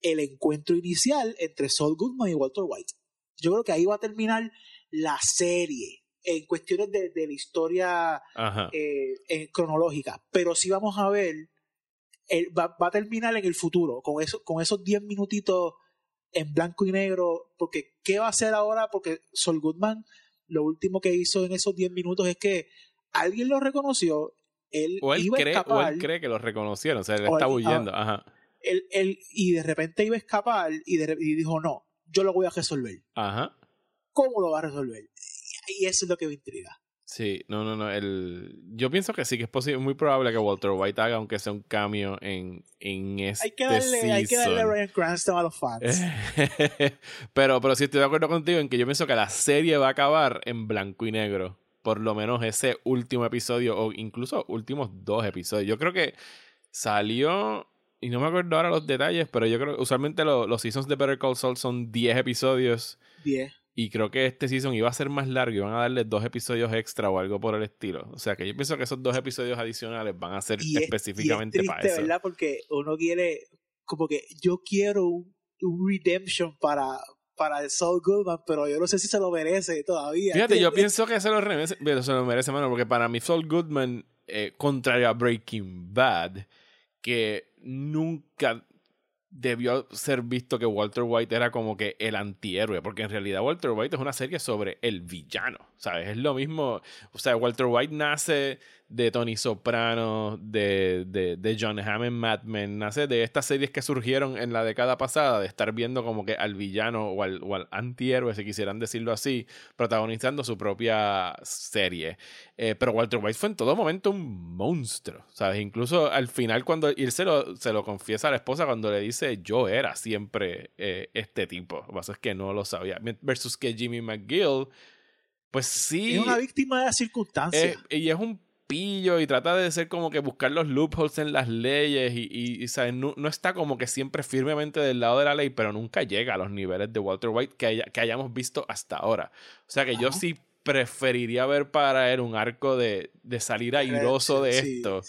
el encuentro inicial entre Saul Goodman y Walter White. Yo creo que ahí va a terminar la serie en cuestiones de, la historia eh, cronológica. Pero sí vamos a ver, va, a terminar en el futuro, con, eso, con esos 10 minutitos en blanco y negro, porque ¿qué va a hacer ahora? Porque Saul Goodman lo último que hizo en esos 10 minutos es que alguien lo reconoció, él, o él iba cree, a escapar. O él cree que lo reconocieron, o sea, él está huyendo. Ajá. Él, él, y de repente iba a escapar y, y dijo, no, yo lo voy a resolver. Ajá. ¿Cómo lo va a resolver? Y eso es lo que me intriga. Sí, no, no, no. El... Yo pienso que sí, que es posible, muy probable que Walter White haga, aunque sea un cambio en, en este hay que darle, Hay que darle a Ryan Cranston a los fans. pero, pero sí estoy de acuerdo contigo en que yo pienso que la serie va a acabar en blanco y negro. Por lo menos ese último episodio, o incluso últimos dos episodios. Yo creo que salió y no me acuerdo ahora los detalles, pero yo creo que usualmente los seasons de Better Call Saul son 10 episodios. 10. Y creo que este season iba a ser más largo, iban a darle dos episodios extra o algo por el estilo. O sea que yo pienso que esos dos episodios adicionales van a ser específicamente para eso. ¿verdad? Porque uno quiere, como que yo quiero un, redemption para, para el Saul Goodman, pero yo no sé si se lo merece todavía. Fíjate, yo pienso que se lo merece, se lo merece, mano, porque para mí Saul Goodman, eh, contrario a Breaking Bad, que nunca debió ser visto que Walter White era como que el antihéroe, porque en realidad Walter White es una serie sobre el villano, ¿sabes? Es lo mismo, o sea, Walter White nace de Tony Soprano, de, de, de John Hamm en Mad Men, nace de estas series que surgieron en la década pasada, de estar viendo como que al villano o al, o al antihéroe, si quisieran decirlo así, protagonizando su propia serie. Eh, pero Walter White fue en todo momento un monstruo, ¿sabes? Incluso al final cuando él se lo, se lo confiesa a la esposa cuando le dice yo era siempre eh, este tipo. Lo que pasa es que no lo sabía. Versus que Jimmy McGill, pues sí. Es una víctima de las circunstancias. y es un y trata de ser como que buscar los loopholes en las leyes y, y, No, está como que siempre firmemente del lado de la ley, pero nunca llega a los niveles de Walter White que, que hayamos visto hasta ahora. O sea que yo sí preferiría ver para él un arco de, de salir airoso de esto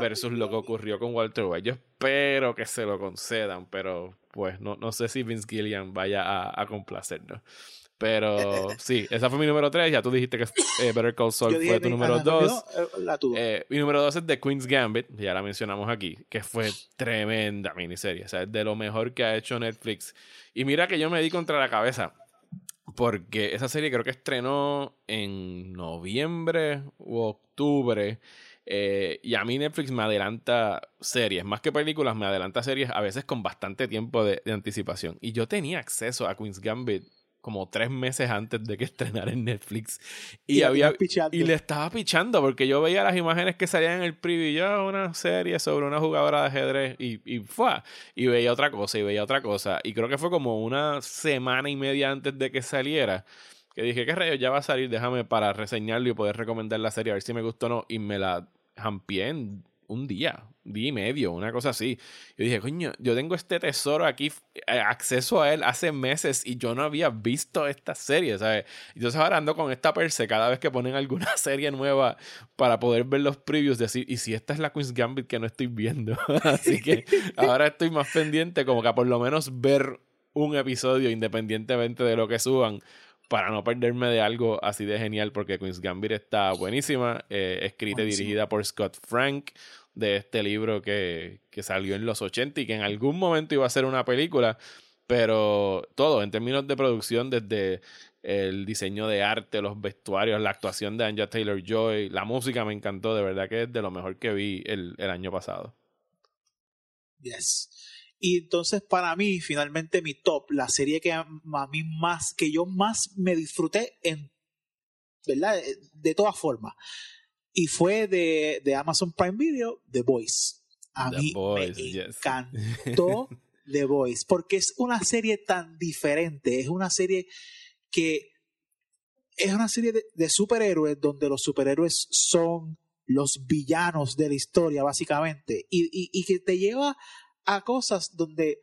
versus lo que ocurrió con Walter White. Yo espero que se lo concedan, pero pues no, no sé si Vince Gillian vaya a, a complacernos. Pero sí, esa fue mi número 3. Ya tú dijiste que eh, Better Call Saul fue tu número 2. Eh, mi número 2 es The Queen's Gambit, ya la mencionamos aquí, que fue tremenda miniserie. O sea, es de lo mejor que ha hecho Netflix. Y mira que yo me di contra la cabeza. Porque esa serie creo que estrenó en noviembre u octubre. Eh, y a mí Netflix me adelanta series, más que películas, me adelanta series a veces con bastante tiempo de, de anticipación. Y yo tenía acceso a Queen's Gambit como tres meses antes de que estrenara en Netflix. Y, había y le estaba pichando porque yo veía las imágenes que salían en el preview. Yo una serie sobre una jugadora de ajedrez y, y fue. Y veía otra cosa y veía otra cosa. Y creo que fue como una semana y media antes de que saliera. Que dije, ¿qué rayos ya va a salir? Déjame para reseñarlo y poder recomendar la serie, a ver si me gustó o no. Y me la jampié en un día, día y medio, una cosa así. Yo dije, coño, yo tengo este tesoro aquí, eh, acceso a él hace meses y yo no había visto esta serie, ¿sabes? Entonces ahora ando con esta perse cada vez que ponen alguna serie nueva para poder ver los previews, decir, y si esta es la Queen's Gambit que no estoy viendo. así que ahora estoy más pendiente como que a por lo menos ver un episodio independientemente de lo que suban para no perderme de algo así de genial, porque Queen's Gambit está buenísima, eh, escrita y dirigida por Scott Frank, de este libro que, que salió en los 80 y que en algún momento iba a ser una película, pero todo en términos de producción, desde el diseño de arte, los vestuarios, la actuación de Anja Taylor Joy, la música me encantó, de verdad que es de lo mejor que vi el, el año pasado. Yes. Y entonces para mí, finalmente mi top, la serie que a mí más, que yo más me disfruté en, ¿verdad? Eh, de todas formas. Y fue de, de Amazon Prime Video, The Voice. A mí me encantó The Voice, porque es una serie tan diferente, es una serie que es una serie de, de superhéroes donde los superhéroes son los villanos de la historia, básicamente, y, y, y que te lleva a cosas donde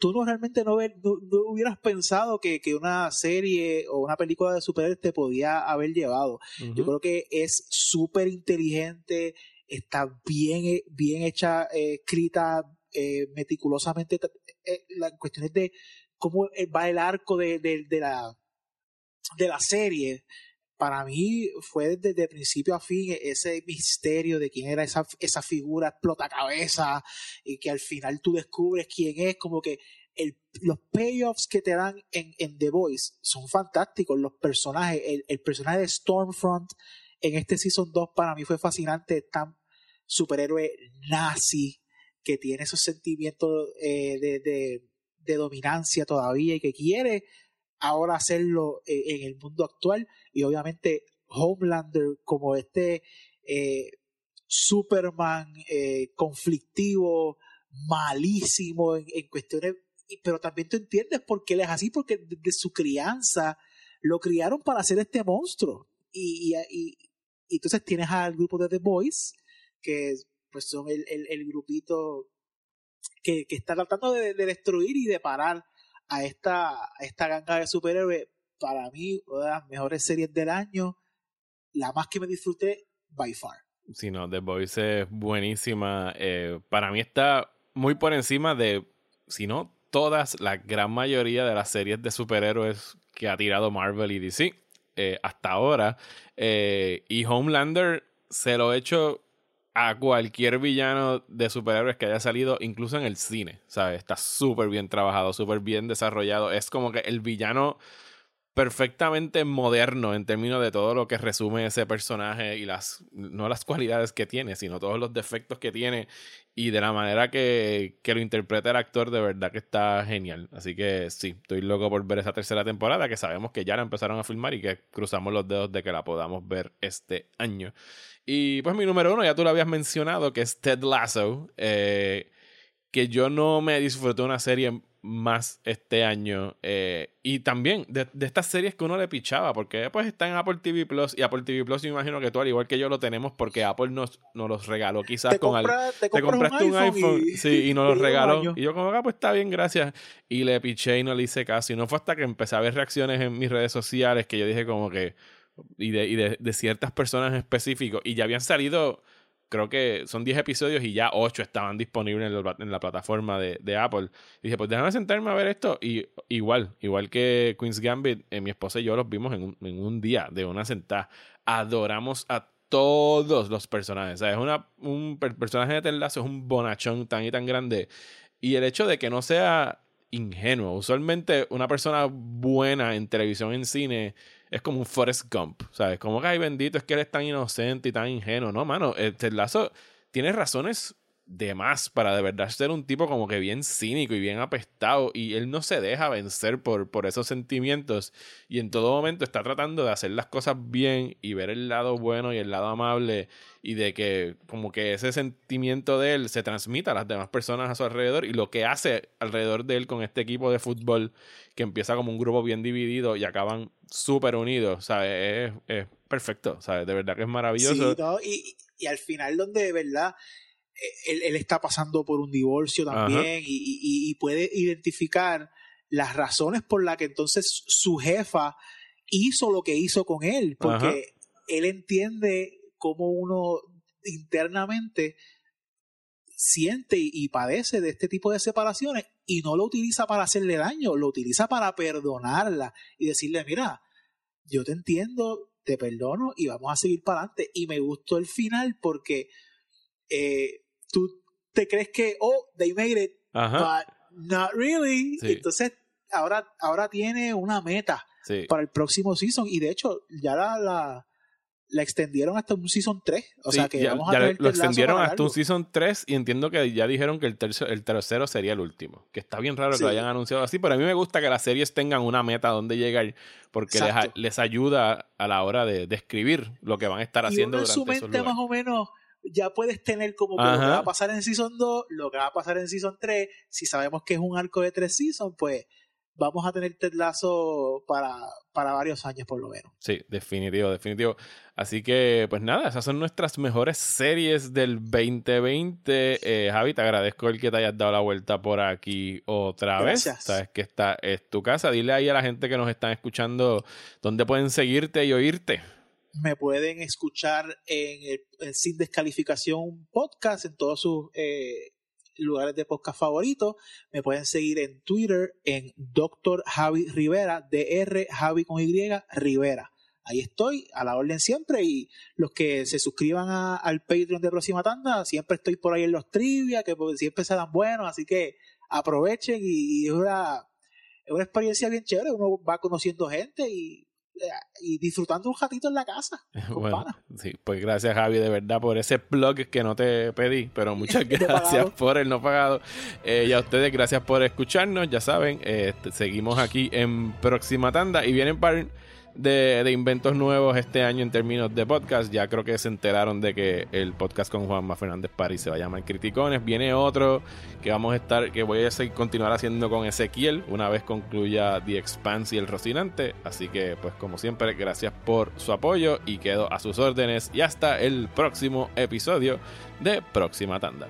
tú no realmente no, no, hubieras pensado que, que, una serie o una película de superhéroes te podía haber llevado. Yo creo que es súper inteligente, está bien, bien hecha, eh, escrita eh, meticulosamente eh, en cuestiones de cómo va el arco de, de, de, la, de la serie para mí fue desde principio a fin ese misterio de quién era esa, esa figura explota cabeza y que al final tú descubres quién es, como que los payoffs que te dan en, The Voice son fantásticos, los personajes, el, personaje de Stormfront en este Season 2 para mí fue fascinante, tan superhéroe nazi que tiene esos sentimientos eh, de, de dominancia todavía y que quiere ahora hacerlo eh, en el mundo actual y obviamente Homelander como este eh, Superman eh, conflictivo, malísimo en, cuestiones, pero también tú entiendes por qué él es así, porque desde su crianza lo criaron para hacer este monstruo. Y, y, entonces tienes al grupo de The Boys, que pues son el, el, grupito que, que, está tratando de, de, destruir y de parar a esta, esta ganga de superhéroes, para mí, una de las mejores series del año, la más que me disfruté, by far. Sí, no, The Voice es buenísima. Eh, para mí está muy por encima de, si no, todas, la gran mayoría de las series de superhéroes que ha tirado Marvel y DC eh, hasta ahora. Eh, y Homelander se lo he hecho a cualquier villano de superhéroes que haya salido, incluso en el cine, ¿sabes? Está súper bien trabajado, súper bien desarrollado. Es como que el villano perfectamente moderno en términos de todo lo que resume ese personaje y las, no las cualidades que tiene, sino todos los defectos que tiene y de la manera que, que lo interpreta el actor, de verdad que está genial. Así que sí, estoy loco por ver esa tercera temporada, que sabemos que ya la empezaron a filmar y que cruzamos los dedos de que la podamos ver este año. Y pues mi número uno, ya tú lo habías mencionado, que es Ted Lasso, eh, que yo no me disfruté una serie más este año. Eh, y también de, estas series que uno le pichaba, porque pues está en Apple TV Plus. Y Apple TV Plus, yo imagino que tú, al igual que yo, lo tenemos porque Apple nos, nos los regaló quizás con algo. Te, compraste un iPhone, y, sí, y nos los regaló. Y yo, como, ah, pues está bien, gracias. Y le piché y no le hice caso. Y no fue hasta que empecé a ver reacciones en mis redes sociales que yo dije, como que. Y de, y de, de ciertas personas en. Y ya habían salido creo que son 10 episodios y ya 8 estaban disponibles en, la plataforma de, de, Apple. Y dije, pues déjame sentarme a ver esto. Y igual, igual que Queen's Gambit, eh, mi esposa y yo los vimos en un, en un día de una sentada. Adoramos a todos los personajes. O sea, es una, un personaje de Ted es un bonachón tan y tan grande. Y el hecho de que no sea ingenuo. Usualmente una persona buena en televisión, en cine, es como un Forrest Gump, ¿sabes? Como que, ay, bendito, es que eres tan inocente y tan ingenuo. No, mano, este Lazo tiene razones de más para de verdad ser un tipo como que bien cínico y bien apestado y él no se deja vencer por, por esos sentimientos y en todo momento está tratando de hacer las cosas bien y ver el lado bueno y el lado amable y de que como que ese sentimiento de él se transmita a las demás personas a su alrededor y lo que hace alrededor de él con este equipo de fútbol que empieza como un grupo bien dividido y acaban súper unidos, ¿sabes? Es, perfecto, ¿sabes? De verdad que es maravilloso. y, y, al final donde de verdad él, él, está pasando por un divorcio también y, y, puede identificar las razones por las que entonces su jefa hizo lo que hizo con él, porque él entiende cómo uno internamente siente y padece de este tipo de separaciones y no lo utiliza para hacerle daño, lo utiliza para perdonarla y decirle, mira, yo te entiendo, te perdono y vamos a seguir para adelante. Y me gustó el final porque eh, tú te crees que, oh, they made it, but not really. Entonces, ahora, ahora tiene una meta para el próximo season. Y de hecho ya la la extendieron hasta un Season 3. O sea que vamos a Lo extendieron hasta un Season 3 y entiendo que ya dijeron que el, tercero, el tercero sería el último. Que está bien raro que lo hayan anunciado así, pero a mí me gusta que las series tengan una meta donde llegar porque les, les, ayuda a la hora de describir lo que van a estar haciendo durante su mente más o menos ya puedes tener como que lo que va a pasar en Season 2, lo que va a pasar en Season 3. Si sabemos que es un arco de tres Seasons, pues vamos a tener Ted Lasso para, para varios años por lo menos. Sí, definitivo, definitivo. Así que, pues nada, esas son nuestras mejores series del 2020. Eh, Javi, te agradezco el que te hayas dado la vuelta por aquí otra vez. Sabes que esta es tu casa. Dile ahí a la gente que nos están escuchando dónde pueden seguirte y oírte. Me pueden escuchar en el, Sin Descalificación Podcast, en todos sus eh, lugares de podcast favoritos. Me pueden seguir en Twitter en Dr. Javi Rivera, DR Javi con Y Rivera. Ahí estoy, a la orden siempre. Y los que se suscriban al Patreon de Próxima Tanda, siempre estoy por ahí en los trivia, que pues, siempre se dan buenos. Así que aprovechen y, es, una, es una experiencia bien chévere. Uno va conociendo gente y y disfrutando un ratito en la casa. Bueno, sí, pues gracias Javi de verdad por ese blog que no te pedí, pero muchas gracias por el no pagado. Eh, y a ustedes gracias por escucharnos, ya saben, eh, seguimos aquí en próxima tanda y vienen para de, inventos nuevos este año en términos de podcast. Ya creo que se enteraron de que el podcast con Juanma Fernández París se va a llamar Criticones. Viene otro que vamos a estar, que voy a continuar haciendo con Ezequiel una vez concluya The Expanse y el Rocinante. Así que, pues como siempre, gracias por su apoyo y quedo a sus órdenes. Y hasta el próximo episodio de Próxima Tanda.